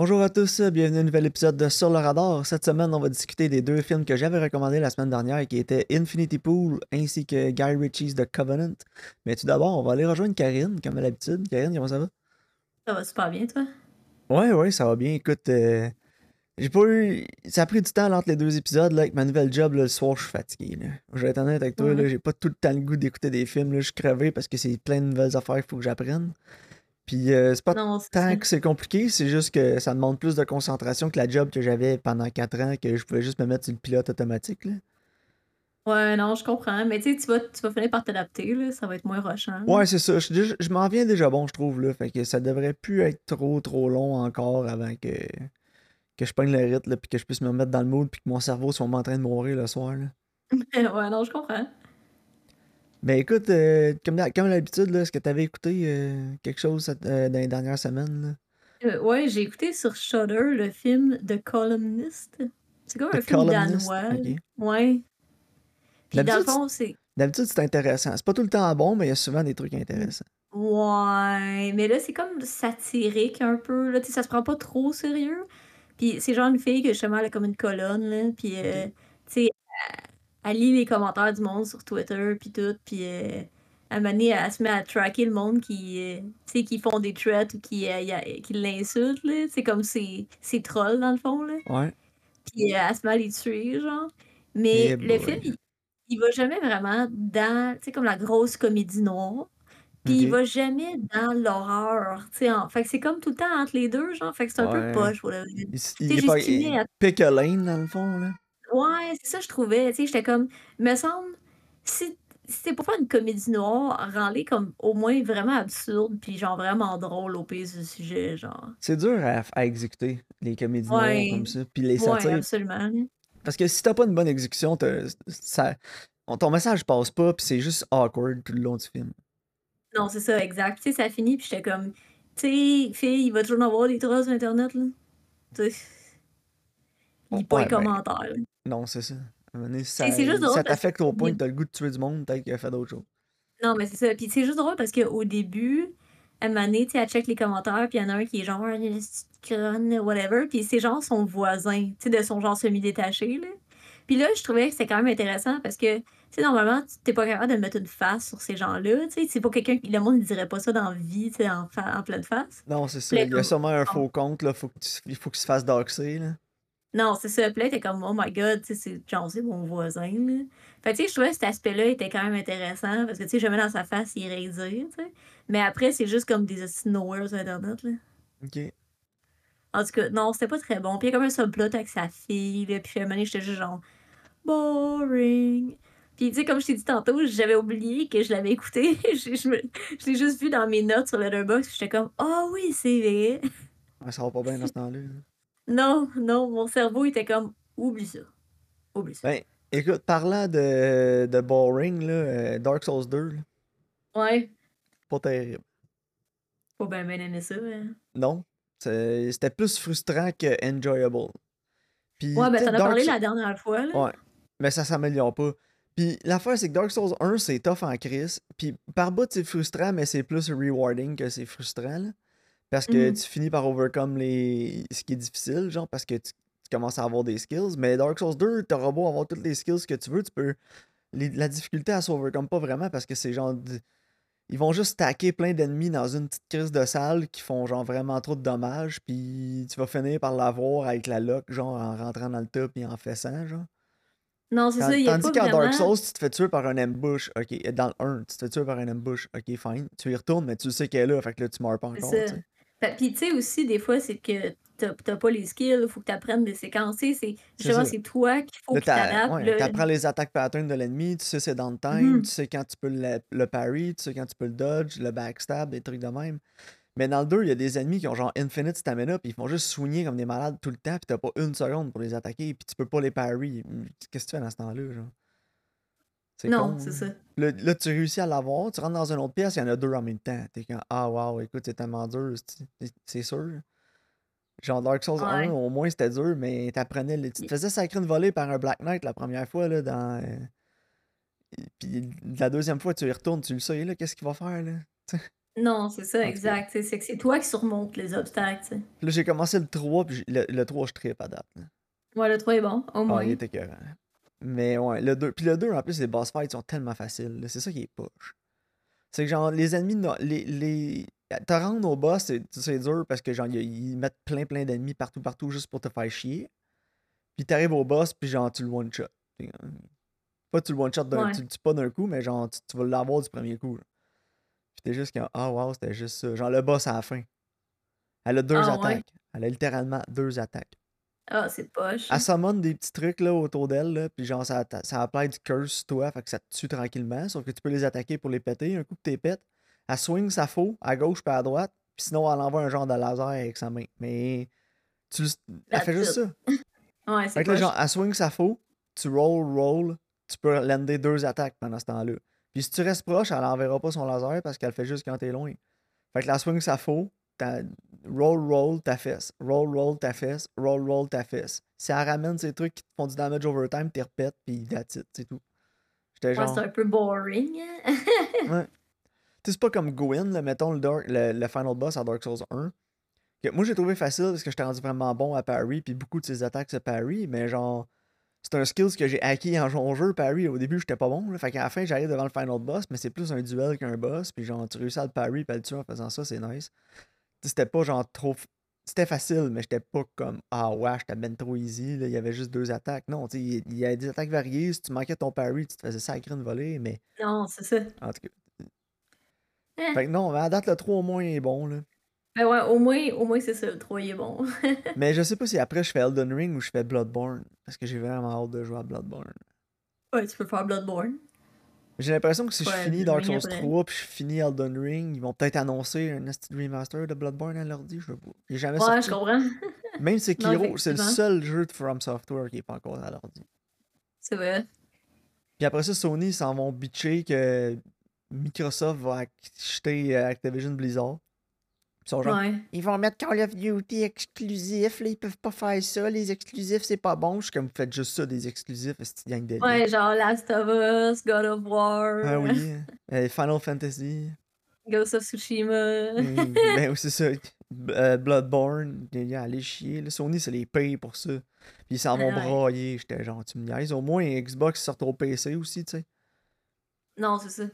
Bonjour à tous, bienvenue à un nouvel épisode de Sur le radar. Cette semaine, on va discuter des deux films que j'avais recommandés la semaine dernière, qui étaient Infinity Pool ainsi que Guy Ritchie's The Covenant. Mais tout d'abord, on va aller rejoindre Karine, comme à l'habitude. Karine, comment ça va? Ça va super bien, toi? Ouais, ouais, ça va bien. Écoute, euh, j'ai pas eu. Ça a pris du temps entre les deux épisodes. Là, avec ma nouvelle job, là, le soir, je suis fatigué. Là. Je vais être honnête avec toi, Ouais. j'ai pas tout le temps le goût d'écouter des films. Là. Je suis crevé parce que c'est plein de nouvelles affaires qu'il faut que j'apprenne. Puis euh, c'est pas Non, tant que c'est compliqué, c'est juste que ça demande plus de concentration que la job que j'avais pendant 4 ans, que je pouvais juste me mettre sur le pilote automatique. Là. Ouais, non, je comprends. Mais tu sais, tu vas, tu vas finir par t'adapter, là. Ça va être moins rushant. Ouais, c'est ça. Je, je m'en viens déjà bon, je trouve. Là. Fait que ça devrait plus être trop, trop long encore avant que, que je prenne le rythme, là, puis que je puisse me mettre dans le mood, puis que mon cerveau soit en train de mourir le soir. Là. ouais, non, je comprends. Ben écoute, euh, comme, d'hab- comme là, est-ce que tu avais écouté euh, quelque chose cette- euh, dans les dernières semaines? Là? Euh, ouais, j'ai écouté sur Shudder le film The Columnist. C'est comme un The film Columnist, danois. ok. Ouais. Puis dans le D'habitude, fond, c'est. D'habitude, c'est intéressant. C'est pas tout le temps bon, mais il y a souvent des trucs intéressants. Ouais. Mais là, c'est comme satirique un peu. Là, tu sais, ça se prend pas trop au sérieux. Puis c'est genre une fille que justement, elle a comme une colonne, là. Puis, euh, Ok. tu sais, elle, lit les commentaires du monde sur Twitter, puis tout. Puis, euh, à un moment donné, elle se met à tracker le monde qui, euh, tu sais, qui font des threats ou qui, euh, qui l'insultent, là. C'est comme ces, ces trolls, dans le fond, là. Ouais. Puis, euh, elle se met à les tuer, genre. Mais le boy. film, il, il va jamais vraiment dans, tu sais, comme la grosse comédie noire. Puis il va jamais dans l'horreur, tu sais. en- Fait que c'est comme tout le temps entre les deux, genre. Fait que c'est un peu poche, vrai. Il, est pas. estimé à pick a lane, dans le fond, là. Ouais, c'est ça, je trouvais. Tu sais, j'étais comme, me semble, si, si c'est pour faire une comédie noire, rends-les comme au moins vraiment absurde, puis genre vraiment drôle au pire du sujet, genre. C'est dur à, à exécuter, les comédies noires Ouais, comme ça. Puis les ouais, satires. absolument. là. Parce que si t'as pas une bonne exécution, ça, on- ton message passe pas, puis c'est juste awkward tout le long du film. Non, c'est ça, exact. Tu sais, ça finit, puis j'étais comme, tu sais, fille, il va toujours en avoir des trolls sur Internet, là. Tu sais, lis pas Ouais, les ben, commentaires, non, c'est ça. À un moment donné, ça, t'affecte au point que t'as le goût de tuer du monde, peut-être qu'il a fait d'autres choses. Non, mais c'est ça. Puis c'est juste drôle parce qu'au début, à un moment donné, tu sais, elle check les commentaires, puis il y en a un qui est genre, whatever. Puis c'est genre son voisin, tu sais, de son genre semi-détaché, là. Puis là, je trouvais que c'était quand même intéressant parce que, tu sais, normalement, tu- t'es pas capable de mettre une face sur ces gens-là, tu sais. C'est pas quelqu'un le monde ne dirait pas ça dans la vie, tu sais, en, pleine face. Non, c'est ça. Il y a sûrement un faux compte, là. Faut que tu- il faut qu'il se fasse doxer, là. Non, c'est ça. Puis là, t'es comme, oh my god, tu sais, c'est genre, c'est mon voisin, là. Fait tu sais, je trouvais que cet aspect-là était quand même intéressant parce que, tu sais, jamais dans sa face, il irait dire, tu sais. Mais après, c'est juste comme des hosties nowhere sur Internet, là. Ok. En tout cas, non, c'était pas très bon. Puis il y a comme un subplot avec sa fille, là. Puis à un moment donné, j'étais juste genre, boring. Puis, tu sais, comme je t'ai dit tantôt, j'avais oublié que je l'avais écouté. je je me- je l'ai juste vu dans mes notes sur Letterboxd. J'étais comme, ah oui, c'est vrai. Ça va pas bien dans ce temps-là. là. Non, non, mon cerveau était comme, oublie ça. Oublie ça. Ben, écoute, parlant de, de boring, là, euh, Dark Souls 2, là, Ouais, pas terrible. faut bien bien aimer ça. hein. Non. C'était plus frustrant que enjoyable. Puis, Ouais, ben t'en as parlé Souls. la dernière fois, là. Ouais. Mais ça s'améliore pas. Puis l'affaire, c'est que Dark Souls 1, c'est tough en crise. Puis par bout, c'est frustrant, mais c'est plus rewarding que c'est frustrant. là. Parce que Mhm. tu finis par overcome les... ce qui est difficile, genre, parce que tu, tu commences à avoir des skills. Mais Dark Souls 2, t'auras beau avoir toutes les skills que tu veux, tu peux. les- La difficulté, elle s'overcome pas vraiment parce que c'est genre. Ils vont juste stacker plein d'ennemis dans une petite crise de salle qui font genre vraiment trop de dommages. Puis tu vas finir par l'avoir avec la lock, genre en rentrant dans le top et en fessant, genre. Non, c'est ça, il y a Tandis qu'en Dark. Souls, tu te fais tuer par un ambush. Ok, dans le 1, tu te fais tuer par un ambush. Ok, fine. Tu y retournes, mais tu sais qu'elle est là. Fait que là, tu meurs pas encore. Puis, tu sais, aussi, des fois, c'est que t'as pas les skills, il faut que tu apprennes des séquences. Tu sais, c'est justement, c'est toi qu'il faut que tu t'adaptes. ouais, les attaques patterns de l'ennemi. Tu sais c'est dans le time. Mhm. Tu sais quand tu peux le, le parry. Tu sais quand tu peux le dodge, le backstab, des trucs de même. Mais dans le 2, il y a des ennemis qui ont genre infinite stamina. Puis ils font juste soigner comme des malades tout le temps. Puis t'as pas une seconde pour les attaquer. Puis tu peux pas les parry. Qu'est-ce que tu fais dans ce temps-là, genre? C'est Non, con. c'est ça. Là, là, tu réussis à l'avoir, tu rentres dans une autre pièce, il y en a deux en même temps. T'es comme, ah wow, écoute, c'est tellement dur, c'est- c'est sûr. Genre Dark Souls 1, Ouais. au moins c'était dur, mais t'apprenais, le- tu te faisais sacrer une volée par un Black Knight la première fois, là, dans... euh, et Puis la deuxième fois, tu y retournes, tu le sais, là, qu'est-ce qu'il va faire, là? Non, c'est ça, En exact. C'est que c'est toi qui surmontes les obstacles, là, j'ai commencé le 3, puis le le 3, je trippe à date, là. Ouais, le 3 est bon, au Ah, il moins. écœurant. Mais ouais, le 2 puis le 2, en plus, les boss fights sont tellement faciles, c'est ça qui est poche. C'est que genre, les ennemis, les les te rendre au boss, c'est dur parce que genre, ils mettent plein, plein d'ennemis partout, partout juste pour te faire chier. Puis t'arrives au boss, puis genre, tu le one shot. Tu sais, hem, pas tu le one shot d'un Ouais. tu le tues pas d'un coup, mais genre, tu tu vas l'avoir du premier coup, là. Puis tu es juste comme: «Ah wow, c'était juste ça». Genre le boss à la fin. Elle a 2 Ah ouais? attaques. Elle a littéralement 2 attaques. Ah, c'est poche. Elle summon des petits trucs là autour d'elle, là, puis genre ça ça apply du curse sur toi, fait que ça te tue tranquillement, sauf que tu peux les attaquer pour les péter. Un coup que tu les pètes, elle swing sa faux à gauche puis à droite, puis sinon elle envoie un genre de laser avec sa main. Mais tu le elle fait juste ça. Ouais, Fait que là, genre, elle swing sa faux, tu roll, roll, tu peux lander 2 attaques pendant ce temps-là. Puis si tu restes proche, elle enverra pas son laser parce qu'elle fait juste quand t'es loin. Fait que la swing sa faux, ta roll, roll ta fesse, roll, roll ta fesse, roll, roll ta fesse. Si elle ramène ces trucs qui te font du damage overtime, t'es repètes, puis that's it, c'est tout. J'étais Ouais, c'est genre. un peu boring. hein? Ouais. Tu sais, c'est pas comme Gwyn, là, mettons le, Dark- le, le final boss à Dark Souls 1. Que moi, j'ai trouvé facile parce que j'étais rendu vraiment bon à parry, puis beaucoup de ses attaques se parry, mais genre, c'est un skill que j'ai acquis en jouant au jeu, parry. Au début, j'étais pas bon, là, fait qu'à la fin, j'arrive devant le final boss, mais c'est plus un duel qu'un boss, puis genre, tu réussis à le parry, puis à le tuer en faisant ça, c'est nice. C'était pas genre trop. C'était facile, mais j'étais pas comme Ah ouais, j'étais ben trop easy, là, il y avait juste deux attaques. Non, tu sais, il y a des attaques variées. Si tu manquais ton parry, tu te faisais sacrer une volée, mais Non, c'est ça. en tout cas. Eh. Fait que non, mais à date, le 3 au moins est bon, là. Ben ouais, au moins, au moins c'est ça, le 3 il est bon. Mais je sais pas si après je fais Elden Ring ou je fais Bloodborne. Parce que j'ai vraiment hâte de jouer à Bloodborne. ouais, tu peux faire Bloodborne. J'ai l'impression que si je finis Dark Souls après. 3 puis je finis Elden Ring, ils vont peut-être annoncer un remaster de Bloodborne à l'ordi, je sais jamais Ouais, sorti. je comprends. Même Sekiro, c'est le seul jeu de From Software qui est pas encore à l'ordi. C'est vrai. Puis après ça, Sony ils s'en vont bitcher que Microsoft va acheter euh, Activision Blizzard. Ils sont genre, Ouais. ils vont mettre Call of Duty exclusif, là, ils peuvent pas faire ça, les exclusifs, c'est pas bon. Je suis comme, vous faites juste ça, des exclusifs, cette gang de Ouais, genre Last of Us, God of War, Ah oui, euh, Final Fantasy. Ghost of Tsushima. Mm, ben oui, c'est ça. Euh, Bloodborne, allez chier. Là, Sony, c'est les payes pour ça. Puis ils s'en vont ouais. brailler. J'étais genre, tu me niaises. Au moins, Xbox sort au PC aussi, tu sais. Non, c'est ça.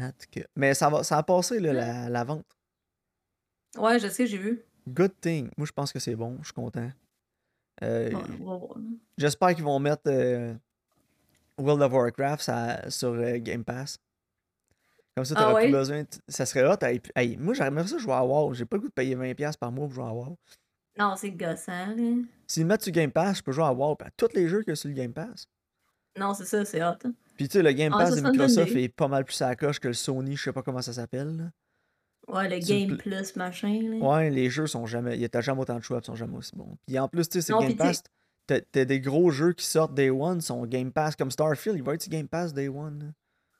En tout cas. Mais ça, va, ça a passé, là, la, la vente. Ouais, je sais, j'ai vu. Good thing. Moi, je pense que c'est bon. Je suis content. Euh, Ouais. J'espère qu'ils vont mettre euh, World of Warcraft ça- sur euh, Game Pass. Comme ça, Ah t'auras plus ouais? besoin. t- Ça serait hot. Hey, puis- hey, moi, j'aimerais ça jouer à WoW. J'ai pas le goût de payer 20$ par mois pour jouer à WoW. Non, c'est gossant. S'ils mettent sur Game Pass, je peux jouer à WoW. à tous les jeux a sur le Game Pass. Non, c'est ça, c'est hot. hein. Puis tu sais, le Game Ah, Pass de Microsoft est pas mal plus à la coche que le Sony, je sais pas comment ça s'appelle. Ouais, le Game pl- Plus, machin, là. Ouais, les jeux sont jamais. T'as jamais autant de choix, ils sont jamais aussi bons. Puis en plus, tu sais, c'est Game Pass. T'as des gros jeux qui sortent Day One, sont Game Pass, comme Starfield, il va être sur Game Pass Day One. là?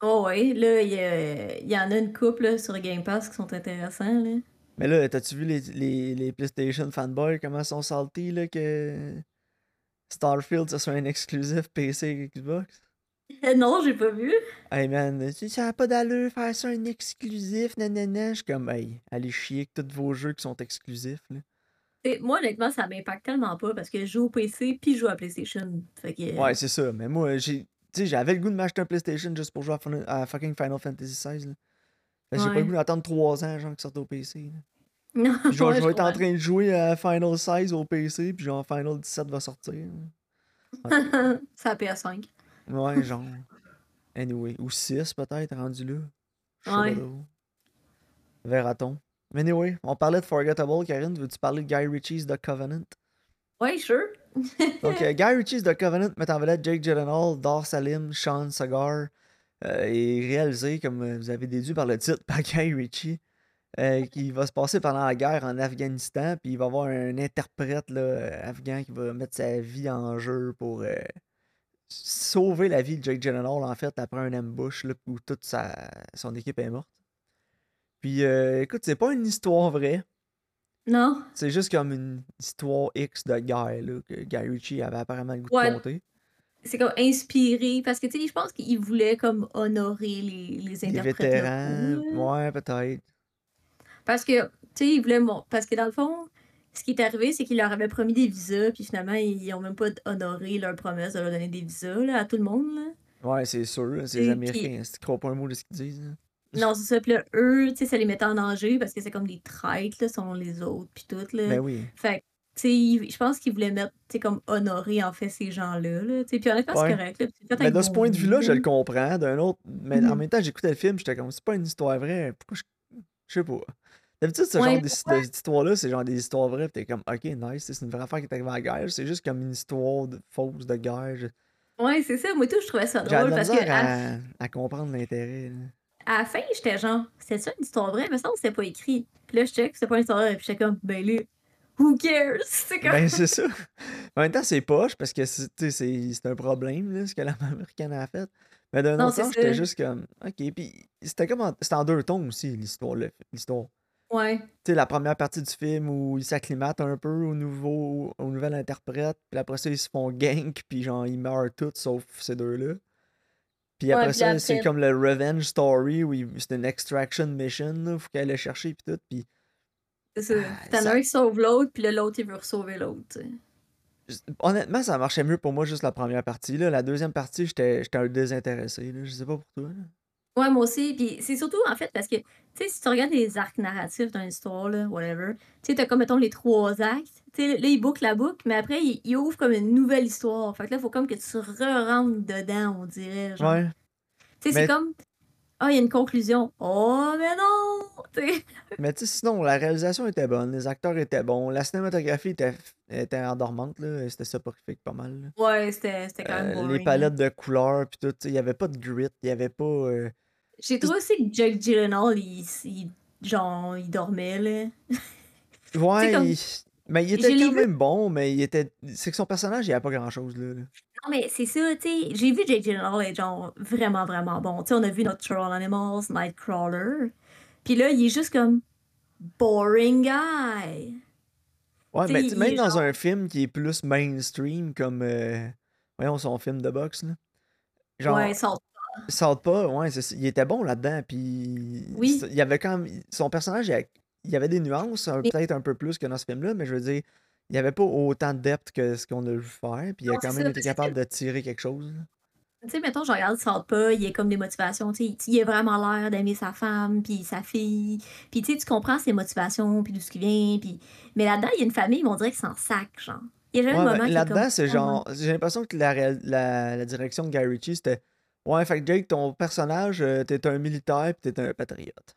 Oh ouais, là, il y, a- y en a une couple là, sur Game Pass qui sont intéressants, là. Mais là, t'as-tu vu les, les, les PlayStation fanboys, comment ils sont saltés, là, que Starfield, ça soit un exclusif PC et Xbox? Non, j'ai pas vu. Hey man, tu- ça a pas d'allure faire ça un exclusif, nanana. Je suis comme, hey, allez chier que tous vos jeux qui sont exclusifs, là. Et moi, honnêtement, ça m'impacte tellement pas parce que je joue au PC puis je joue à PlayStation. Fait que. Ouais, c'est ça. Mais moi, j'ai. Tu sais, j'avais le goût de m'acheter un PlayStation juste pour jouer à, Fin- à fucking Final Fantasy XVI. Là. Fait que J'ai pas le Ouais. goût d'attendre 3 ans, genre, qu'il sorte au PC. là. Non, Puis genre, ouais, je je vais être en comprends. train de jouer à Final 16 au PC, puis genre, Final 17 va sortir. C'est à PS5. Ouais, genre. Anyway. Ou 6 peut-être, rendu là. Je sais Ouais. pas trop. Verra-t-on. Mais anyway, on parlait de Forgettable, Karine. Veux-tu parler de Guy Ritchie's The Covenant? Ouais, sure. Donc, euh, Guy Ritchie's The Covenant met en vedette Jake Gyllenhaal, Dar Salim, Sean Sagar euh, et réalisé, comme euh, vous avez déduit par le titre, par Guy Ritchie, euh, qui va se passer pendant la guerre en Afghanistan, puis il va y avoir un interprète là, euh, afghan qui va mettre sa vie en jeu pour euh, sauver la vie de Jake Gyllenhaal, en fait, après un ambush là, où toute sa, son équipe est morte. Puis, euh, écoute, c'est pas une histoire vraie. Non. C'est juste comme une histoire X de guerre là, que Guy Ritchie avait apparemment le goût de compter. C'est comme inspiré parce que, tu sais, je pense qu'il voulait comme honorer les, les Les interprètes vétérans, locaux, là. ouais, peut-être. Parce que, tu sais, il voulait. Parce que dans le fond, ce qui est arrivé, c'est qu'il leur avait promis des visas, puis finalement, ils ont même pas honoré leur promesse de leur donner des visas là, à tout le monde. Là. Ouais, c'est sûr, c'est les Américains. Si tu crois pas un mot de ce qu'ils disent. Non, c'est ça. Puis là, eux, tu sais, ça les mettait en danger parce que c'est comme des traîtres, là, selon les autres, puis tout, là. Ben oui. Fait tu sais, je pense qu'ils voulaient mettre, tu sais, comme honorer, en fait, ces gens-là, là. Tu sais, puis honnêtement, c'est correct, là. Mais de ce point de vue-là, je le comprends. D'un autre... Mais en mmh. même temps, j'écoutais le film, j'étais comme, c'est pas une histoire vraie. Pourquoi je... Je sais pas. D'habitude, ce genre d'histoire-là, c'est genre des histoires vraies, t'es comme, ok, nice, c'est une vraie affaire qui est arrivée à la guerre. C'est juste comme une histoire de fausse de guerre. Ouais, c'est ça. Moi, tout, je trouvais ça drôle parce que. À, à comprendre l'intérêt. À la fin, j'étais genre, c'est ça une histoire vraie? Mais ça, c'était pas écrit. Puis là, je check, c'est pas une histoire vraie. Puis j'étais comme, ben là, who cares? C'est comme. Ben, c'est ça. En même temps, c'est poche parce que c'est un problème, là, ce que la américaine a fait. Mais d'un autre sens, j'étais juste comme, ok. Puis c'était comme, c'était en deux tons aussi, l'histoire. l'histoire. Ouais. La première partie du film où ils s'acclimatent un peu au nouveau, au nouvel interprète, puis après ça, ils se font gank, puis genre, ils meurent tous sauf ces deux-là. Puis après ça, c'est comme le revenge story où c'est une extraction mission, là, faut qu'elle aille chercher, puis tout, puis... C'est ça. Ah, T'en as un qui sauve l'autre, puis l'autre, il veut sauver l'autre, Honnêtement, ça marchait mieux pour moi juste la première partie. Là. La deuxième partie, j'étais un désintéressé. Là. Je sais pas pour toi. Là. Ouais, moi aussi. Puis c'est surtout, en fait, parce que, tu sais, si tu regardes les arcs narratifs d'une histoire, là, whatever, tu sais, t'as comme, mettons, les trois actes. Tu sais, là, il boucle la boucle, mais après, il, ouvre comme une nouvelle histoire. Fait que là, il faut comme que tu re-rentres dedans, on dirait. Genre. Ouais. Tu sais, c'est comme. Ah, il y a une conclusion. Oh, mais non! mais tu sais, sinon, la réalisation était bonne, les acteurs étaient bons, la cinématographie était, était endormante, là. C'était soporifique pas mal. Ouais, c'était quand même euh, Les palettes de couleurs, puis tout, il n'y avait pas de grit, il n'y avait pas. Euh, j'ai trouvé aussi que Jake Gyllenhaal, il, genre, il dormait, là. Ouais, mais il était quand même bon, mais il était... C'est que son personnage, il n'y a pas grand-chose, là. Non, mais c'est ça, tu sais. J'ai vu Jake Gyllenhaal être, genre, vraiment, vraiment bon. Tu sais, on a vu Natural Animals, Nightcrawler. Puis là, il est juste comme... Boring guy. Ouais, mais même dans un film qui est plus mainstream, comme... Euh... Voyons, son film de boxe, là. Genre, ouais, ça Saute pas, ouais, il était bon là-dedans. Puis Oui. il y avait quand même. Son personnage, il y avait des nuances, peut-être un peu plus que dans ce film-là, mais je veux dire, il n'y avait pas autant de depth que ce qu'on a vu faire. Puis il a quand même été capable de tirer quelque chose. Tu sais, mettons, je regarde Saute pas, il y a comme des motivations. Tu sais, il a vraiment l'air d'aimer sa femme, puis sa fille. Puis tu sais, tu comprends ses motivations, puis d'où ce qui vient. Puis... Mais là-dedans, il y a une famille, on dirait que c'est en sac, genre. Il y a jamais un moment Là-dedans, c'est genre. J'ai l'impression que la, la, la direction de Guy Ritchie, c'était Ouais, fait que Jake, ton personnage, euh, t'es un militaire pis t'es un patriote.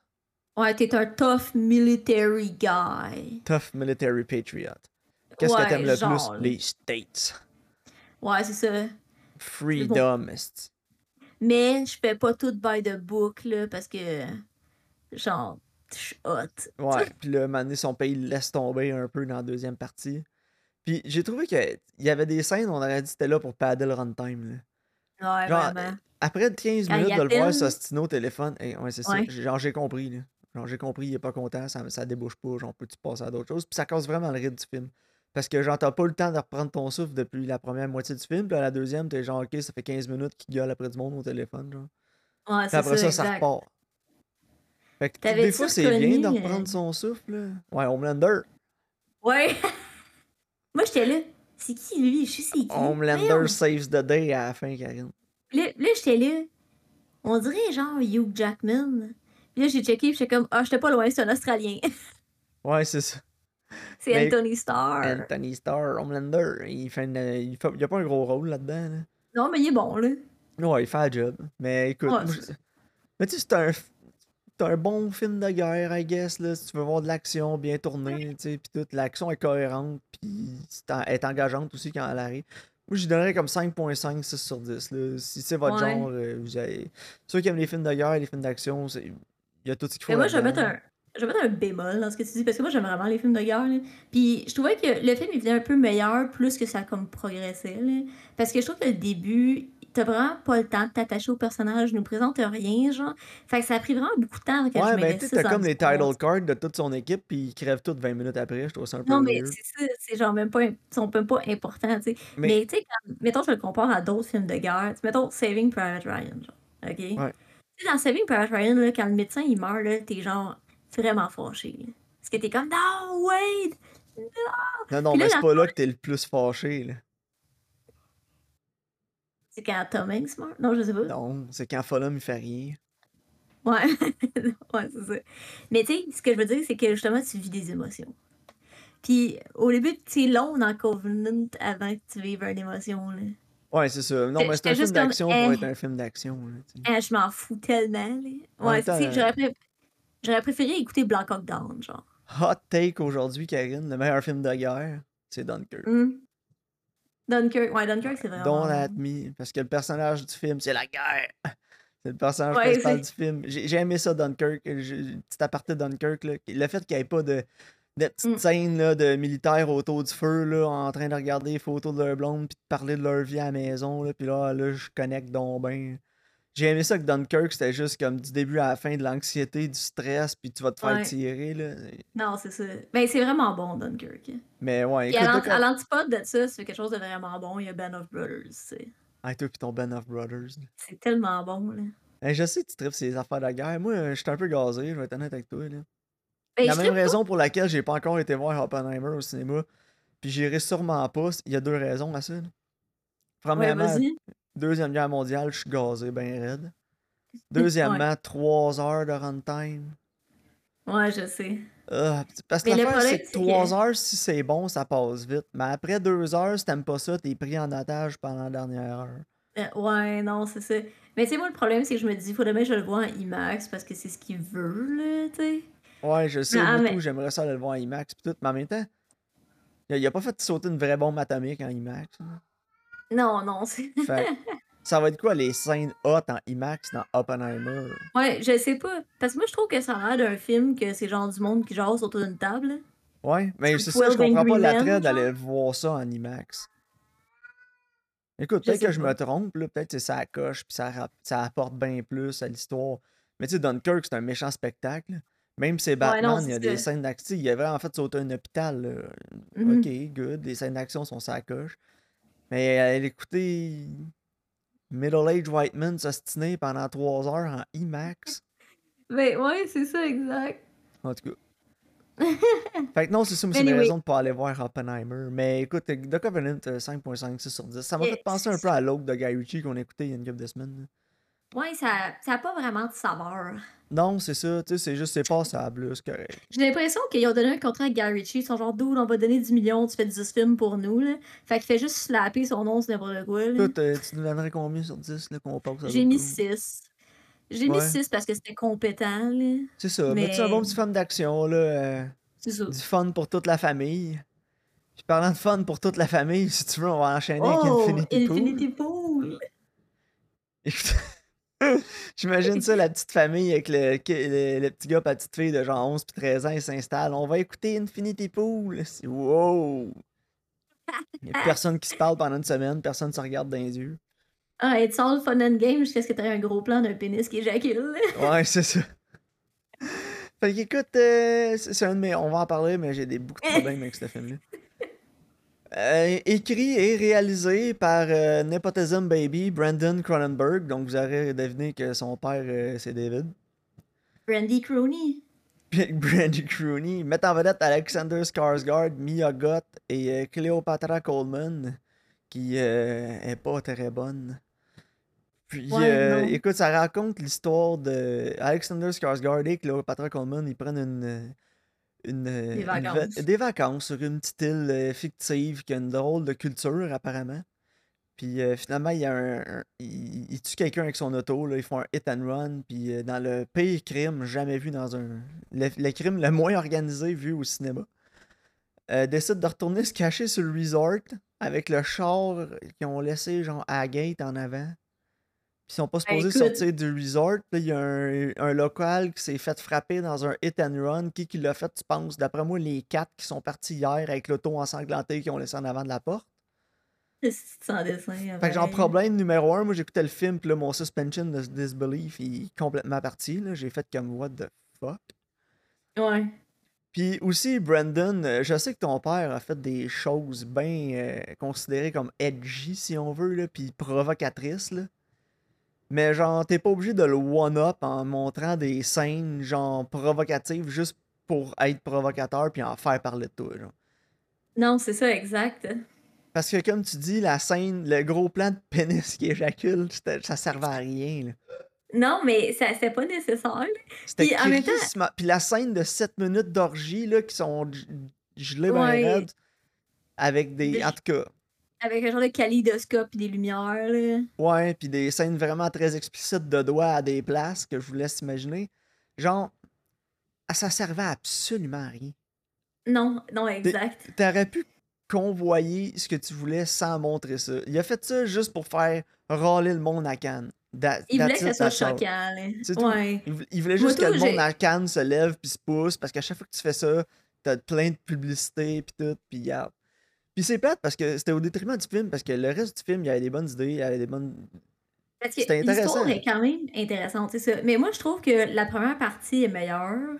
Ouais, t'es un tough military guy. Tough military patriot. Qu'est-ce que t'aimes le plus? Les States. Ouais, c'est ça. Freedom. Mais je fais pas tout by the book, là, parce que. Genre, je suis hot. Ouais, pis là, donné, son pays laisse tomber un peu dans la deuxième partie. Puis j'ai trouvé qu'il y avait des scènes, on aurait dit que c'était là pour paddle runtime. Là. Ouais, vraiment. Après 15 minutes de le voir s'ostiner au téléphone, ouais, c'est ça. Genre, j'ai compris. Là. Genre, j'ai compris, il est pas content, ça, ça débouche pas. Genre, peux-tu passer à d'autres choses? Puis ça casse vraiment le rythme du film. Parce que, genre, t'as pas le temps de reprendre ton souffle depuis la première moitié du film. Puis à la deuxième, t'es genre, ok, ça fait 15 minutes qu'il gueule après du monde au téléphone. Genre. Ouais, puis après ça, ça, repart. Fait que des fois, c'est bien de reprendre euh son souffle. Là. Ouais, Homelander. Ouais. Moi, j'étais là. C'est qui lui? Je sais c'est qui? Homelander saves the day à la fin, Karine. Là, là j'étais là. On dirait genre Hugh Jackman. Puis là, j'ai checké, j'étais comme, ah, j'étais pas loin, c'est un Australien. ouais, c'est ça. C'est Anthony Starr. Anthony Starr, Homelander. Il fait, il, fait... il a pas un gros rôle là-dedans. Là. Non, mais il est bon, là. Ouais, il fait le job. Mais écoute, mais tu sais, c'est un... Un bon film de guerre, I guess, là. Si tu veux voir de l'action bien tournée, tu sais, puis toute l'action est cohérente, puis est engageante aussi quand elle arrive. Moi, je donnerais comme 5.5, 6 sur 10. Là. Si c'est votre genre, euh, vous avez... ceux qui aiment les films de guerre, les films d'action, il y a tout ce qu'il faut. moi, je vais, mettre un, je vais mettre un bémol dans ce que tu dis, parce que moi, j'aime vraiment les films de guerre. Puis je trouvais que le film, il venait un peu meilleur plus que ça comme progressait. Là. Parce que je trouve que le début, t'as vraiment pas le temps de t'attacher au personnage, nous présente rien, genre. Fait que ça a pris vraiment beaucoup de temps quand ouais, je mais tu t'as comme les title cards de toute son équipe, puis ils crèvent toutes 20 minutes après. Je trouve ça un peu Non, mais c'est ça, c'est genre même pas, sont même pas importants, tu sais. Mais, tu sais, mettons, je le compare à d'autres films de guerre. Mettons Saving Private Ryan, genre. OK? Ouais. Tu sais, dans Saving Private Ryan, là, quand le médecin il meurt, là, t'es genre vraiment fâché. là. Parce que t'es comme, non, wait! Non, non, là, mais c'est pas là que t'es le plus fâché, là. C'est quand Tom Hanks meurt? Non, je sais pas. Non, c'est quand Fulham, il fait rien. Ouais, ouais, c'est ça. Mais tu sais, ce que je veux dire, c'est que justement, tu vis des émotions. Puis au début, c'est long dans Covenant avant que tu vives une émotion. Là. Ouais, c'est ça. Non, mais c'est un film d'action eh. pour être un film d'action. Ah, je m'en fous tellement. Là. Ouais, tu sais, j'aurais, pré- j'aurais préféré écouter Black Hawk Down, genre. Hot take aujourd'hui, Karine, le meilleur film de guerre, c'est Dunkirk. Hmm. Dunkirk, ouais, Dunkirk, c'est vraiment. Don't at me, parce que le personnage du film, c'est la guerre. C'est le personnage Ouais, principal du film. J'ai aimé ça, Dunkirk. Petit aparté Dunkirk, là. le fait qu'il n'y ait pas de, de petites Mm. scènes là, de militaires autour du feu, là, en train de regarder les photos de leur blonde, puis de parler de leur vie à la maison, là, puis là, là, je connecte donc ben. J'ai aimé ça que Dunkirk, c'était juste comme du début à la fin de l'anxiété, du stress, puis tu vas te faire Ouais. tirer. Là. Non, c'est ça. Ben, c'est vraiment bon, Dunkirk. Mais ouais, écoute, à à l'antipode de ça, c'est quelque chose de vraiment bon. Il y a Band of Brothers, tu sais. Ah, toi, puis ton Band of Brothers. C'est tellement bon, là. Hey, je sais que tu tripes ces affaires de la guerre. Moi, je suis un peu gazé, je vais être honnête avec toi. Là. Ben, la même pas. raison pour laquelle j'ai pas encore été voir Oppenheimer au cinéma, puis j'irai sûrement pas, il y a deux raisons à ça. là. Premièrement. Deuxième Guerre mondiale, je suis gazé ben raide. Deuxièmement, trois heures de runtime. Ouais, je sais. Ah, parce que l'affaire, c'est que c'est trois que- heures, si c'est bon, ça passe vite. Mais après deux heures, si t'aimes pas ça, t'es pris en otage pendant la dernière heure. Euh, ouais, non, c'est ça. Mais tu sais, moi, le problème, c'est que je me dis, faudrait bien que je le vois en IMAX parce que c'est ce qu'il veut, là, tu sais. Ouais, je sais Ah, beaucoup, mais- j'aimerais ça le voir en IMAX pis tout, mais en même temps, il a, il a pas fait sauter une vraie bombe atomique en IMAX. là. Non, non, c'est. Fait ça va être quoi les scènes hot en IMAX dans Oppenheimer? Ouais, je sais pas. Parce que moi, je trouve que ça a l'air d'un film que c'est genre du monde qui jase autour d'une table. Ouais, mais c'est ça, je 12 comprends pas l'attrait d'aller voir ça en IMAX. Écoute, peut-être que je me trompe, là, peut-être que ça coche, puis ça, ça apporte bien plus à l'histoire. Mais tu sais, Dunkirk, c'est un méchant spectacle. Même si c'est Ouais, non, Batman, il y a des scènes d'action. Il a vraiment fait sauter un hôpital. là. Mhm. Ok, good. Les scènes d'action sont ça Mais aller écouter Middle-aged White Man s'ostiner pendant trois heures en IMAX. Ben, ouais, c'est ça, exact. En tout cas. fait que non, c'est ça, moi, c'est mes Anyway. raisons de pas aller voir Oppenheimer. Mais écoute, The Covenant, euh, 5.56 sur 10. Ça m'a fait penser un peu à l'autre de Guy Ritchie qu'on a écouté il y a une couple de semaines. Ouais, ça ça a pas vraiment de saveur. Non, c'est ça, tu sais, c'est juste, c'est passable, c'est correct. J'ai l'impression qu'ils ont donné un contrat à Gary Ritchie. Ils sont genre, dude, on va donner 10 millions, tu fais 10 films pour nous, là. Fait qu'il fait juste slapper son nom sur n'importe quoi, là. Écoute, euh, tu nous donnerais combien sur 10 là, qu'on passe à J'ai mis tour? 6. J'ai mis Ouais. 6 parce que c'était compétent, là. C'est ça, mais tu un bon petit film d'action, là. euh, C'est ça. du fun pour toute la famille. Puis parlant de fun pour toute la famille, si tu veux, on va enchaîner avec Oh, Infinity Pool. Infinity Pool! Écoute, J'imagine ça, la petite famille avec le, le, le petit gars la petite fille de genre 11 puis 13 ans, ils s'installent. On va écouter Infinity Pool. C'est- Wow! Il n'y a personne qui se parle pendant une semaine, personne ne se regarde dans les yeux. Ah, it's all fun and game jusqu'à ce que t'aies un gros plan d'un pénis qui éjacule. Ouais, c'est ça. Fait qu'écoute, euh, c'est c'est un de mes. On va en parler, mais j'ai des, beaucoup de problèmes avec ce film-là. Euh, écrit et réalisé par euh, Nepotism Baby, Brandon Cronenberg. Donc vous aurez deviné que son père, euh, c'est David. Brandy Crooney. Brandy Crooney. Met en vedette Alexander Skarsgård, Mia Goth et euh, Cleopatra Coleman, qui est pas très bonne. Puis, Ouais, écoute, ça raconte l'histoire de Alexander Skarsgård et Cleopatra Coleman. Ils prennent une, une, une va- vacances. des vacances sur une petite île euh, fictive qui a une drôle de culture, apparemment. Puis euh, finalement, il y a un, un- il, il tue quelqu'un avec son auto. Là, ils font un hit and run. Puis euh, dans le pire crime jamais vu dans un. Le, le crime le moins organisé vu au cinéma. Euh, décide de retourner se cacher sur le resort avec le char qu'ils ont laissé genre à la gate en avant. Puis ils sont pas supposés Ben, écoute. sortir du resort. Puis il y a un, un local qui s'est fait frapper dans un hit and run. Qui, qui l'a fait, tu penses? D'après moi, les quatre qui sont partis hier avec l'auto ensanglanté qu'ils ont laissé en avant de la porte. C'est sans dessin. Fait que genre, problème numéro un, moi j'écoutais le film, puis là, mon suspension de disbelief il est complètement parti. là. J'ai fait comme, what the fuck? Ouais. Puis aussi, Brandon, euh, je sais que ton père a fait des choses bien considérées comme edgy, si on veut, là, puis provocatrices. Là. Mais genre, t'es pas obligé de le one-up en montrant des scènes, genre, provocatives juste pour être provocateur puis en faire parler de toi, genre. Non, c'est ça, exact. Parce que comme tu dis, la scène, le gros plan de pénis qui éjacule, ça servait à rien, là. Non, mais ça c'était pas nécessaire. C'était Puis en même temps Puis la scène de 7 minutes d'orgie, là, qui sont gelées ben Ouais. raides, avec des... Des- En tout cas, avec un genre de kaléidoscope et des lumières, là. ouais, puis des scènes vraiment très explicites de doigts à des places que je vous laisse imaginer. Genre, ah, ça servait à absolument rien. Non, non, exact. T'aurais pu convoyer ce que tu voulais sans montrer ça. Il a fait ça juste pour faire râler le monde à Cannes. Il voulait que ça soit choquant. Ouais. Il, vou- il voulait Moi, juste que tout, le monde à Cannes se lève puis se pousse parce qu'à chaque fois que tu fais ça, t'as plein de publicité puis tout, puis. Puis c'est plate parce que c'était au détriment du film parce que le reste du film, il y avait des bonnes idées, il y avait des bonnes. Parce que C'était intéressant. l'histoire est quand même intéressante, ça. Mais moi, je trouve que la première partie est meilleure.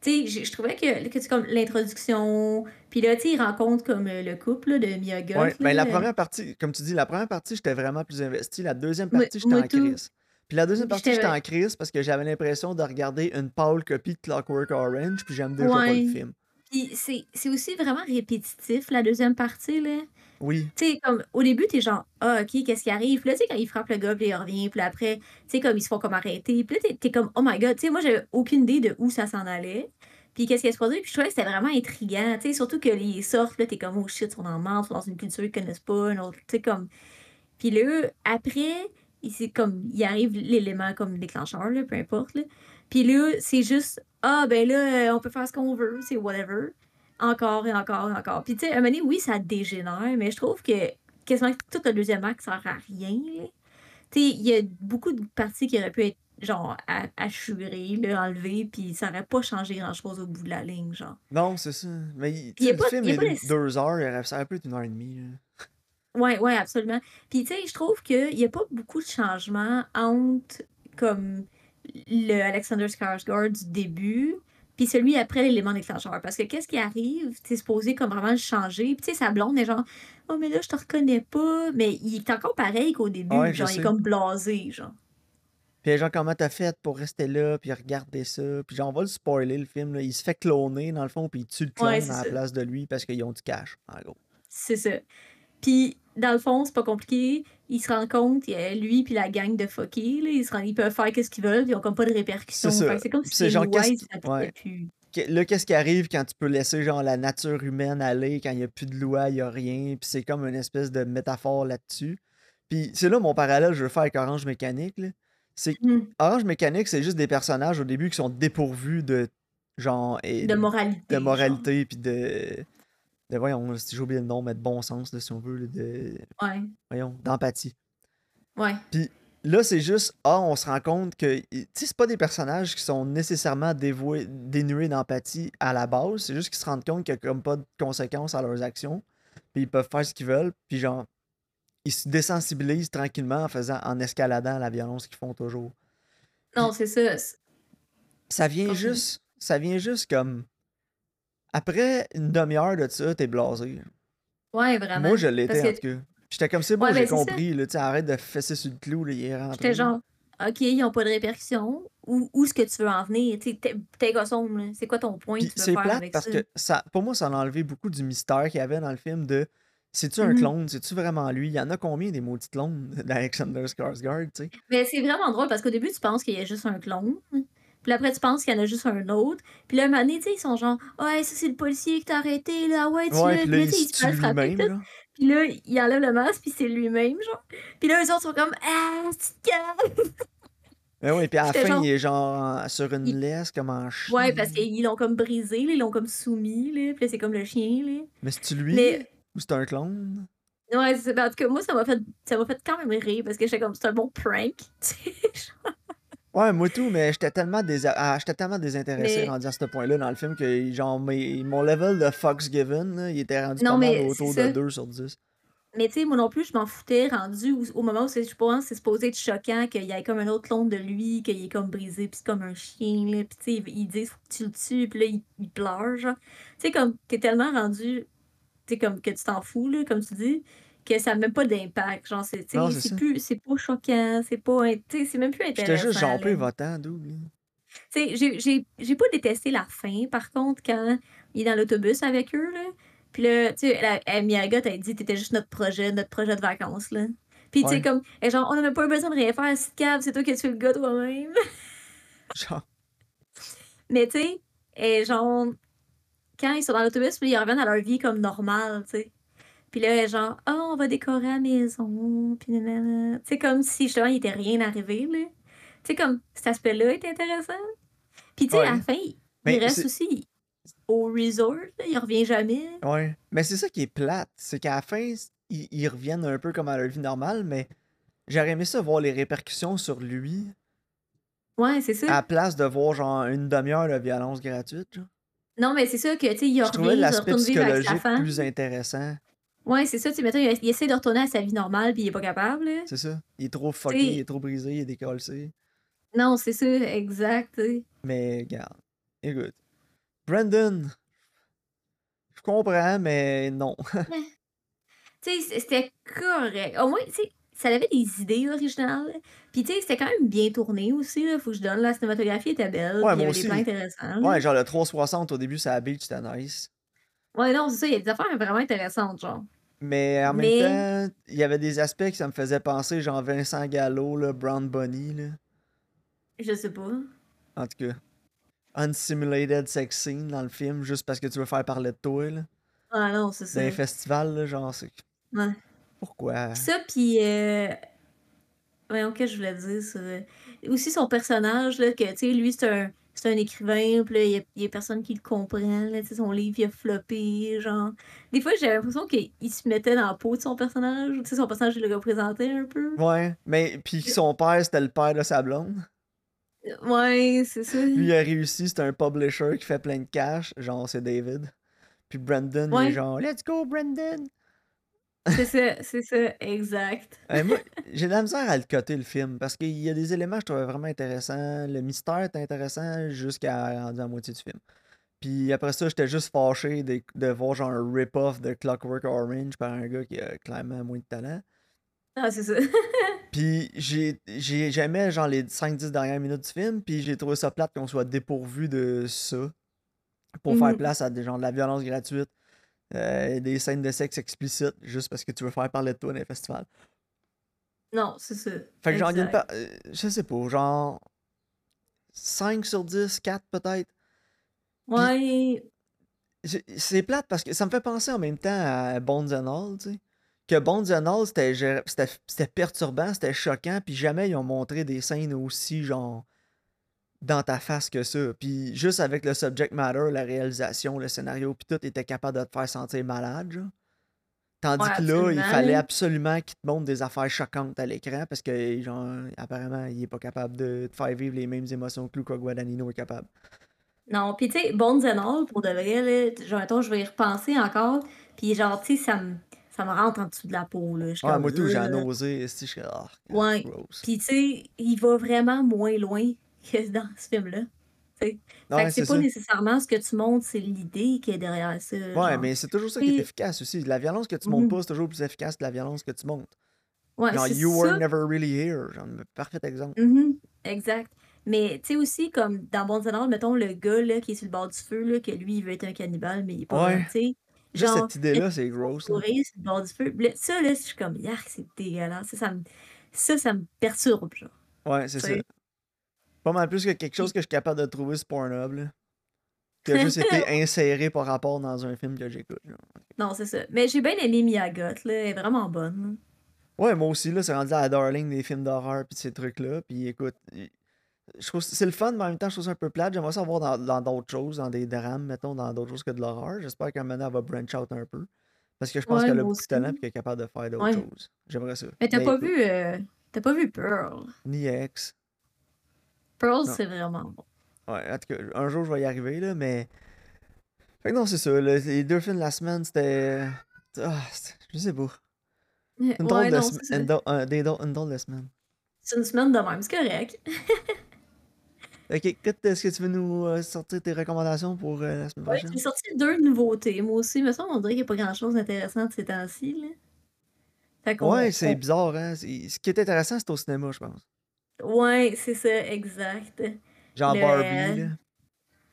Tu sais, je- trouvais que, que comme l'introduction, puis là, tu sais, il rencontre comme euh, le couple là, de Mia Goth. Ouais, ben la première partie, comme tu dis, la première partie, j'étais vraiment plus investi. La deuxième partie, j'étais en crise. Puis la deuxième partie, j'étais- en crise parce que j'avais l'impression de regarder une pâle copie de Clockwork Orange, puis j'aime déjà pas le film. Puis c'est aussi vraiment répétitif, la deuxième partie, là. Oui. Tu sais, comme, au début, t'es genre, ah, ok, qu'est-ce qui arrive? Puis là, tu sais, quand il frappe le gars, puis il revient, puis là, après, tu sais, comme, ils se font comme arrêter. Puis là, t'es- t'es comme, oh my god, tu sais, moi, j'avais aucune idée de où ça s'en allait. Puis qu'est-ce qui se produit? Puis je trouvais que c'était vraiment intriguant, tu sais, surtout que les sortent, là, t'es comme, oh shit, ils sont en marde, ils sont dans une culture qu'ils connaissent pas, une autre, tu sais, comme. Puis là, après, il, c'est comme, il arrive l'élément comme déclencheur, là, peu importe, là. Puis là, c'est juste, ah, ben là, euh, on peut faire ce qu'on veut, c'est whatever. Encore et encore et encore. Puis tu sais, à un moment donné, oui, ça dégénère, mais je trouve que quasiment tout le deuxième acte sert à rien. Tu sais, il y a beaucoup de parties qui auraient pu être genre à- assurées, là, enlevées, puis ça aurait pas changé grand-chose au bout de la ligne, genre. Non, c'est ça. Mais il- y a le pas- film y a est pas de deux heures, il ça aurait pu être une heure et demie. là. Ouais, ouais, absolument. Puis tu sais, je trouve qu'il y a pas beaucoup de changements entre comme le Alexander Skarsgård du début puis celui après l'élément déclencheur parce que qu'est-ce qui arrive? C'est supposé comme vraiment le changer puis tu sais sa blonde est genre oh mais là je te reconnais pas mais il est encore pareil qu'au début Ouais, genre il est comme blasé genre Puis genre, comment t'as fait pour rester là, puis regarder ça. Puis genre, on va le spoiler, le film. Là. Il se fait cloner, dans le fond, puis il tue le clone Ouais, à la place de lui parce qu'ils ont du cash, en gros. c'est ça puis dans le fond c'est pas compliqué ils se rendent compte lui puis la gang de fuckés là, ils, se rendent- ils peuvent faire ce qu'ils veulent ils ont comme pas de répercussions C'est comme si les genre, lois ils ouais. plus Là, qu'est-ce qui arrive quand tu peux laisser genre la nature humaine aller, quand il n'y a plus de loi, il n'y a rien, puis c'est comme une espèce de métaphore là-dessus. Puis c'est là mon parallèle que je veux faire avec Orange Mécanique. C'est Hmm. Orange Mécanique, c'est juste des personnages au début qui sont dépourvus de genre et de moralité de moralité puis de de voyons, si j'ai oublié le nom, mais de bon sens là, si on veut, de ouais voyons, d'empathie. ouais Là, c'est juste, ah, on se rend compte que, tu sais, c'est pas des personnages qui sont nécessairement dévoués, dénués d'empathie à la base, c'est juste qu'ils se rendent compte qu'il n'y a comme pas de conséquences à leurs actions, puis ils peuvent faire ce qu'ils veulent, puis genre, ils se désensibilisent tranquillement en faisant, en escaladant la violence qu'ils font toujours. non c'est ça Ça vient juste, ça vient juste comme, après une demi-heure de ça, t'es blasé. ouais vraiment Moi, je l'étais, Parce en que tout cas. J'étais comme, c'est bon, Ouais, j'ai ben, compris, là, arrête de fesser sur le clou, là, il est rentré. J'étais genre, OK, ils n'ont pas de répercussions. Où, où est-ce que tu veux en venir? T'es- gossome. C'est quoi ton point que Puis tu veux c'est faire plate avec parce ça? que ça, pour moi, ça a enlevé beaucoup du mystère qu'il y avait dans le film de c'est-tu un Mhm. clone, c'est-tu vraiment lui? Il y en a combien des maudits clones d'Alexander Skarsgård, tu sais? Mais c'est vraiment drôle parce qu'au début, tu penses qu'il y a juste un clone. Puis après, tu penses qu'il y en a juste un autre. Puis là, un moment donné, tu ils sont genre, ouais, ça, c'est le policier qui t'a arrêté, là. Ouais, tu Ouais, l'as. il tu se fait frapper. Puis là, il enlève le masque, puis c'est lui-même, genre. Puis là, eux autres sont comme, ah, c'est calme. Ben ouais, puis à la fin, genre- il est genre sur une Il- laisse, comme en chien. Ouais, parce qu'ils l'ont comme brisé, là, ils l'ont comme soumis, là. Puis là, c'est comme le chien, là. Mais c'est-tu lui? Mais- Ou c'est un clone? Ouais, c'est- ben, en tout cas, moi, ça m'a fait, ça m'a fait quand même rire parce que j'étais comme, c'est un bon prank. tu sais. Ouais, moi tout, mais j'étais tellement, désa- ah, j'étais tellement désintéressé Mais- rendu à ce point-là dans le film que genre mes- mon level de Fox Given, là, il était rendu Non, pas mal mais autour de ça. 2 sur 10. Mais tu sais, moi non plus, je m'en foutais rendu au, au moment où c'est- je pense que c'est supposé être choquant qu'il y ait comme un autre clone de lui, qu'il est comme brisé, puis c'est comme un chien, là. Puis tu sais, ils disent, faut que tu le tues, puis là, il, il pleure, genre. Tu sais, comme, t'es tellement rendu, tu sais, comme que tu t'en fous, là, comme tu dis, que ça a même pas d'impact. Genre, c'est, c'est plus, c'est pas choquant, c'est pas, c'est même plus J'étais juste intéressant, jampé là. votant, double. Tu sais, j'ai- j'ai j'ai pas détesté la fin, par contre, quand il est dans l'autobus avec eux, là. Puis là, tu sais, Miyaga t'a dit, t'étais juste notre projet, notre projet de vacances, là. Puis tu sais, comme, genre, on n'a pas besoin de rien faire, si cave, c'est toi qui as tué le gars toi-même. Genre, Mais tu sais, genre, quand ils sont dans l'autobus, puis ils reviennent à leur vie comme normale, tu sais. Puis là, genre, oh, on va décorer la maison, puis sais, comme si justement, il était rien arrivé, là. Tu sais, comme, cet aspect-là est intéressant. Puis tu sais, à la fin, il Mais reste c'est- aussi au resort, là, il revient jamais. ouais. Mais c'est ça qui est plate. C'est qu'à la fin, ils, ils reviennent un peu comme à leur vie normale, mais j'aurais aimé ça voir les répercussions sur lui Ouais, c'est à ça. la place de voir genre une demi-heure de violence gratuite. genre. Non, mais c'est ça que, tu sais, il revient, il retourne vivre avec sa psychologique femme. plus intéressant. Ouais, c'est ça, tu sais, il, il essaie de retourner à sa vie normale, puis il est pas capable. C'est ça. Il est trop fucké, il est trop brisé, il est décollé. non, c'est ça, exact. Mais regarde, écoute. Brandon, je comprends, mais non. Tu sais, c'était correct. Au moins, tu sais, ça avait des idées originales. Puis, tu sais, c'était quand même bien tourné aussi, là. Faut que je donne. La cinématographie était belle. Ouais, puis il y avait des plans aussi. intéressants. Ouais, genre le 360 au début, ça la beach, c'était nice. Ouais, non, c'est ça. Il y a des affaires vraiment intéressantes, genre. Mais en Mais, même temps, il y avait des aspects que ça me faisait penser, genre Vincent Gallo, là, Brown Bunny, là. je sais pas. En tout cas, unsimulated sex scene dans le film, juste parce que tu veux faire parler de toi, là. Ah non, c'est Dans les ça. festivals, là, genre, c'est... Ouais. Pourquoi? Ça, puis. Euh... Voyons, que je voulais dire, ça? Aussi, son personnage, là, que, tu sais, lui, c'est un. C'est un écrivain, puis là, il y y a personne qui le comprend, là, son livre, il a floppé, genre... Des fois, j'ai l'impression qu'il se mettait dans la peau de son personnage, tu sais, son personnage, il le représentait un peu. Ouais, mais puis son père, c'était le père de sa blonde. Ouais, c'est ça. Lui, il a réussi, c'est un publisher qui fait plein de cash, genre, c'est David. Puis Brandon, il est genre, Let's go, Brandon! C'est ça, c'est ça, exact. Euh, moi, j'ai de la misère à le coter le film parce qu'il y a des éléments que je trouvais vraiment intéressants. Le mystère est intéressant jusqu'à rendu à la moitié du film. Puis après ça, j'étais juste fâché de, de voir genre un rip-off de Clockwork Orange par un gars qui a clairement moins de talent. Ah, c'est ça. Puis j'ai genre les 5-10 dernières minutes du film, puis j'ai trouvé ça plate qu'on soit dépourvu de ça pour faire Mhm. place à des gens de la violence gratuite, euh, des scènes de sexe explicites, juste parce que tu veux faire parler de toi dans les festivals. Non, c'est ça, Fait que j'en gagne exact. pas. euh, je sais pas, genre 5 sur 10, 4 peut-être. Ouais, c'est plate parce que ça me fait penser en même temps à Bones and All, tu sais. Que Bones and All, c'était perturbant, c'était choquant, puis jamais ils ont montré des scènes aussi, genre, dans ta face que ça. Puis juste avec le subject matter, la réalisation, le scénario, puis tout, était capable de te faire sentir malade, genre. Tandis ouais, que là, il fallait absolument qu'il te montre des affaires choquantes à l'écran parce que, genre, apparemment, il est pas capable de te faire vivre les mêmes émotions que Luca Guadagnino est capable. Non, puis tu sais, Bones and All, pour de vrai, là, genre, mettons, je vais y repenser encore, puis genre, tu sais, ça me, ça me rentre en dessous de la peau, là. Je Ouais, comme... moi tout, j'ai euh, nausé, je ah, Ouais. Puis tu sais, il va vraiment moins loin que dans ce film-là. c'est pas ça. nécessairement ce que tu montres, c'est l'idée qui est derrière ça, Ouais, genre. mais c'est toujours ça qui est efficace aussi. La violence que tu montres mhm. pas, c'est toujours plus efficace que la violence que tu montres. Ouais, Genre, You Were. Never Really Here, genre, parfait exemple. Mhm, Exact. Mais tu sais aussi, comme dans Bones and All, mettons le gars là, qui est sur le bord du feu, là, que lui, il veut être un cannibale, mais il est pas Ouais. tu sais. Juste Genre, cette idée-là, c'est gross. là. sur le bord du feu. Ça, là, je suis comme, yark, c'est dégueulasse. Ça, ça me, ça, ça me perturbe, genre. Ouais, c'est ça. Pas mal plus que quelque chose Puis, que je suis capable de trouver sur Pornhub, là. Qui a juste été inséré par rapport dans un film que j'écoute. non, c'est ça. Mais j'ai bien aimé Miyagot, là. Elle est vraiment bonne. Ouais, moi aussi, là, c'est rendu à la darling des films d'horreur de ces trucs-là. Puis écoute, je trouve c'est le fun, mais en même temps, je trouve ça un peu plate. J'aimerais ça voir dans dans d'autres choses, dans des drames, mettons, dans d'autres choses que de l'horreur. J'espère qu'un moment, elle va branch out un peu. Parce que je pense Ouais, qu'elle a moi beaucoup de talent et qu'elle est capable de faire d'autres Ouais. choses. J'aimerais ça. Mais t'as pas écoute, vu, euh, t'as pas vu Pearl? ni ex. Pearl, c'est vraiment bon. Ouais, en tout cas, un jour, je vais y arriver, là, mais. Fait que non, c'est ça. le- les deux films de la semaine, c'était. Ah, je sais pas. Une drôle de non, sem- c'est ça. une, drôle- un- des drôles- une drôle de semaine. C'est une semaine de même, c'est correct. Ok, écoute, est-ce que tu veux nous euh, sortir tes recommandations pour euh, la semaine Ouais, prochaine? j'ai sorti deux nouveautés. Moi aussi, mais ça, on dirait qu'il n'y a pas grand-chose d'intéressant de ces temps-ci, là. Ouais, c'est bizarre, hein? Ce qui est intéressant, c'est au cinéma, je pense. Ouais, c'est ça, exact. Genre Barbie, Le là.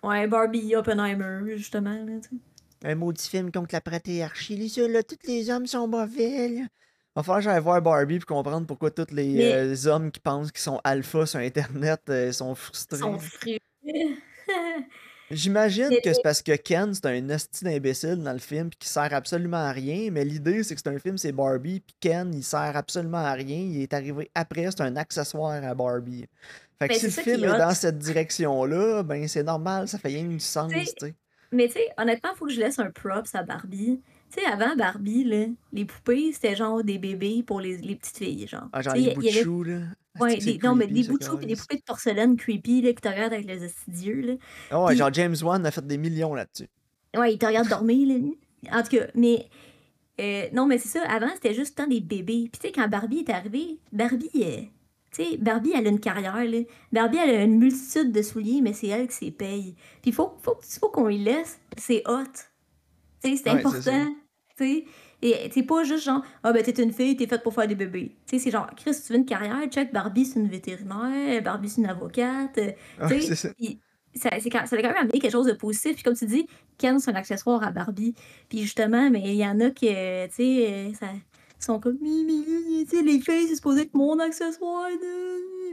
ouais, Barbie, Oppenheimer, justement, là, tu sais. Un maudit film contre la patriarchie. Les là, tous les hommes sont mauvais, là. Va falloir que j'aille voir Barbie pour comprendre pourquoi tous les Mais euh, hommes qui pensent qu'ils sont alpha sur Internet euh, sont ils frustrés. sont frileux. J'imagine que c'est parce que Ken, c'est un hostie d'imbécile dans le film qui sert absolument à rien, mais l'idée, c'est que c'est un film, c'est Barbie, puis Ken, il sert absolument à rien. Il est arrivé après, c'est un accessoire à Barbie. Fait que mais si le film est dans cette direction-là, ben c'est normal, ça fait rien du sens, Tu sais. Mais tu sais, honnêtement, faut que je laisse un props à Barbie. Tu sais, avant Barbie, là, les poupées, c'était genre des bébés pour les, les petites filles, genre. Ah, genre Tu sais, les il bouts de avait chou, là. ouais, que des, non, mais des bouts de chou puis des poupées de porcelaine creepy, là, qui te regardent avec les astidieux, là. Ah ouais, genre James Wan a fait des millions là-dessus. ouais, ils te regardent dormir, là. En tout cas, mais euh, non, mais c'est ça, avant, c'était juste tant des bébés. Puis tu sais, quand Barbie est arrivée, Barbie, euh, tu sais, Barbie, elle a une carrière, là. Barbie, elle a une multitude de souliers, mais c'est elle qui s'est paye. Puis faut, faut, faut qu'on lui laisse, c'est hot. C'est Ouais, important. Et c'est pas juste genre, ah ben t'es une fille, t'es faite pour faire des bébés. Tu sais, c'est genre, Chris, tu veux une carrière, check, Barbie, c'est une vétérinaire, Barbie, c'est une avocate. Ouais, Tu c'est sais, ça. ça, quand, ça a quand même amené quelque chose de positif. Puis comme tu dis, Ken, c'est un accessoire à Barbie. Puis justement, mais il y en a qui, tu sais, euh, ça sont comme, tu sais, les filles, c'est supposé être mon accessoire.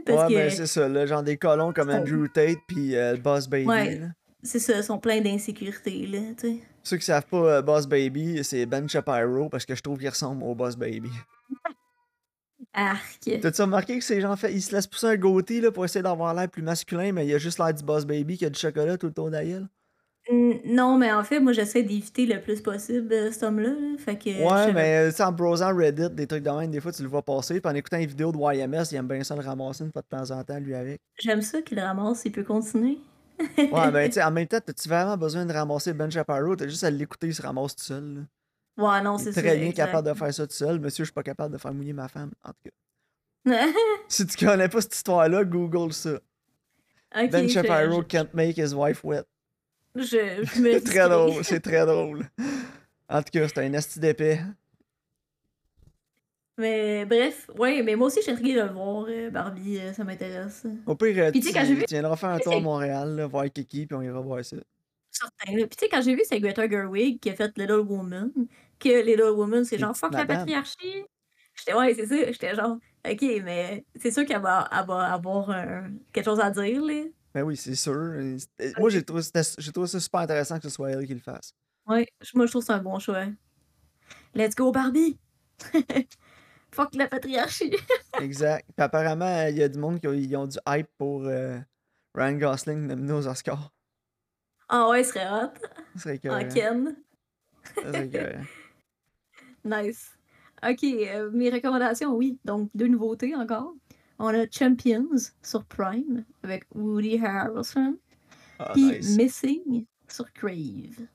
Parce Ouais, ben c'est ça, là, genre des colons comme Andrew Tate puis euh, Boss Baby, ouais. C'est ça, sont pleins d'insécurité, là, tu sais. Ceux qui savent pas euh, Boss Baby, c'est Ben Shapiro parce que je trouve qu'il ressemble au Boss Baby. Arc. T'as-tu remarqué que ces gens fait, ils se laissent pousser un goatee là, pour essayer d'avoir l'air plus masculin, mais il a juste l'air du Boss Baby qui a du chocolat tout le tour d'ailleurs? Non, mais en fait, moi, j'essaie d'éviter le plus possible euh, cet homme-là. là. Fait que, Ouais, mais euh, tu sais, en brosant Reddit, des trucs de même, des fois tu le vois passer, puis en écoutant une vidéo de YMS, il aime bien ça le ramasser une fois de temps en temps, lui avec. J'aime ça qu'il ramasse, il peut continuer. Ouais, ben tu sais, en même temps, t'as-tu vraiment besoin de ramasser Ben Shapiro? T'as juste à l'écouter, il se ramasse tout seul. là. Ouais, non, c'est est ça, très bien capable de faire ça tout seul. Monsieur, je suis pas capable de faire mouiller ma femme. En tout cas. Si tu connais pas cette histoire-là, Google ça. Ben Shapiro je, can't make his wife wet. je, je me C'est très drôle, c'est très drôle. En tout cas, c'est un asti d'épais. Mais bref, ouais, mais moi aussi, je suis de le voir, euh, Barbie, euh, ça m'intéresse. Au pire, euh, Puis tu quand tu, viendras faire un tour à Montréal, là, voir Kiki, puis on ira voir ça. certain. Puis tu sais, quand j'ai vu, c'est Greta Gerwig qui a fait Little Woman, que Little Woman, c'est genre fuck la patriarchie. J'étais, ouais, c'est ça. J'étais genre, ok, mais c'est sûr qu'elle va, elle va avoir quelque chose à dire, là. Ben oui, c'est sûr. Moi, j'ai trouvé, j'ai trouvé ça super intéressant que ce soit elle qui le fasse. Ouais, moi, je trouve que c'est un bon choix. Let's go, Barbie! Fuck la patriarchie! Exact. Puis apparemment, il y a du monde qui ont, ils ont du hype pour euh, Ryan Gosling nominé aux Oscars. Ah ouais, ce serait hot. Ça serait En écœurant. Ken. Ça serait écœurant. Nice. Ok, euh, mes recommandations, oui. Donc, deux nouveautés encore. On a Champions sur Prime avec Woody Harrelson. Ah, Puis nice. Missing sur Crave.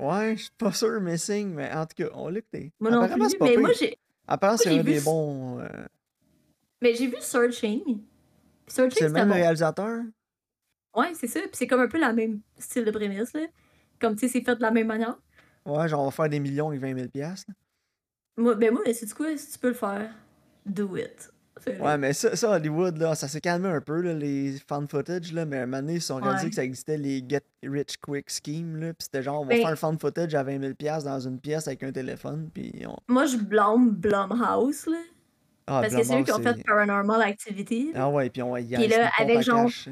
Ouais, je suis pas sûr, Missing, mais en tout cas, on l'a écouté. Moi non plus, mais moi j'ai Apparemment, c'est un des bons. euh, mais j'ai vu Searching. Searching C'est le même bon. réalisateur? Ouais, c'est ça. Puis c'est comme un peu la même style de prémisse là. Comme tu sais, c'est fait de la même manière. Ouais, genre, on va faire des millions avec 20 000 piastres. Moi, ben moi, c'est quoi, si tu peux le faire, do it. Ouais, mais ça, ça, Hollywood, là, ça s'est calmé un peu, là, les fan footage, là, mais à un moment donné, ils se sont réalisés Ouais. que ça existait les Get Rich Quick Scheme, là, pis c'était genre, on va Ben- faire un fan footage à 20 000 piastres dans une pièce avec un téléphone, puis on... Moi, je blâme Blumhouse, là. Ah, parce que c'est eux qui ont fait Paranormal Activity. Ah ouais, puis on y a Puis là, avec genre- cash.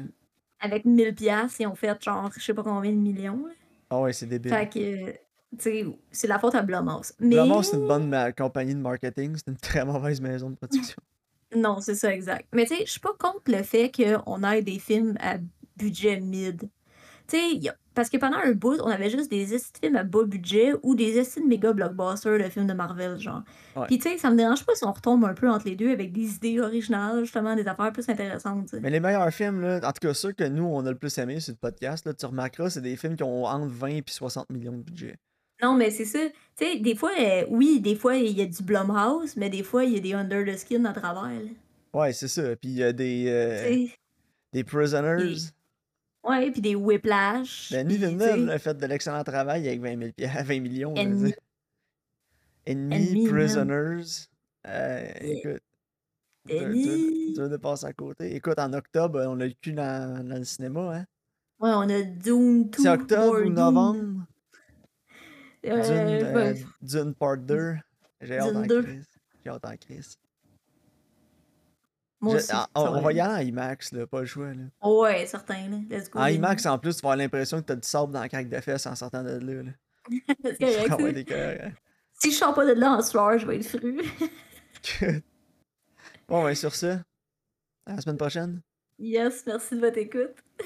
Avec 1000 pièces, ils ont fait genre, je sais pas combien de millions. là. Ah ouais, c'est débile. Fait que, c'est la faute à Blumhouse. Mais Blumhouse, c'est une bonne compagnie de marketing, c'est une très mauvaise maison de production. Non, c'est ça, exact. Mais tu sais, je suis pas contre le fait qu'on ait des films à budget mid. Tu sais, parce que pendant un bout, on avait juste des estis de films à bas budget ou des estis de méga blockbusters de films de Marvel, genre. Ouais. Puis tu sais, ça me dérange pas si on retombe un peu entre les deux avec des idées originales, justement, des affaires plus intéressantes. Mais les meilleurs films, là, en tout cas ceux que nous, on a le plus aimé sur le podcast, là, tu remarqueras, c'est des films qui ont entre 20 et 60 millions de budget. Non, mais c'est ça. Tu sais, des fois, euh, oui, des fois, il y a du Blumhouse, mais des fois, il y a des under the skin à travers, là. Ouais, c'est ça. Puis il y a des, euh, Tu sais. des Prisoners. Ouais, puis des Whiplash. Denis puis, Villeneuve sais, a fait de l'excellent travail avec 20, 000 pi- 20 millions. je veux Ennemi. dire. Ennemi, man. Prisoners. Euh, écoute. Dur, dur, Denis! dur de passer à côté. Écoute, en octobre, on l'a le cul dans, dans le cinéma, hein? Ouais, on a Dune 2 C'est octobre More ou Dune. novembre? Dune, Euh, euh, Dune Part 2. J'ai hâte en 2. crise. J'ai hâte en crise. moi aussi. on, va on va être- y aller en IMAX, là, pas le choix. Là. Ouais, certain, là. Let's go. En. IMAX, en plus, tu vas avoir l'impression que t'as du sable dans la craque de fesses en sortant de là. là. C'est correct. Si je sors pas de là en soir, je vais être fru. bon, ben sur ça, à la semaine prochaine. yes, merci de votre écoute.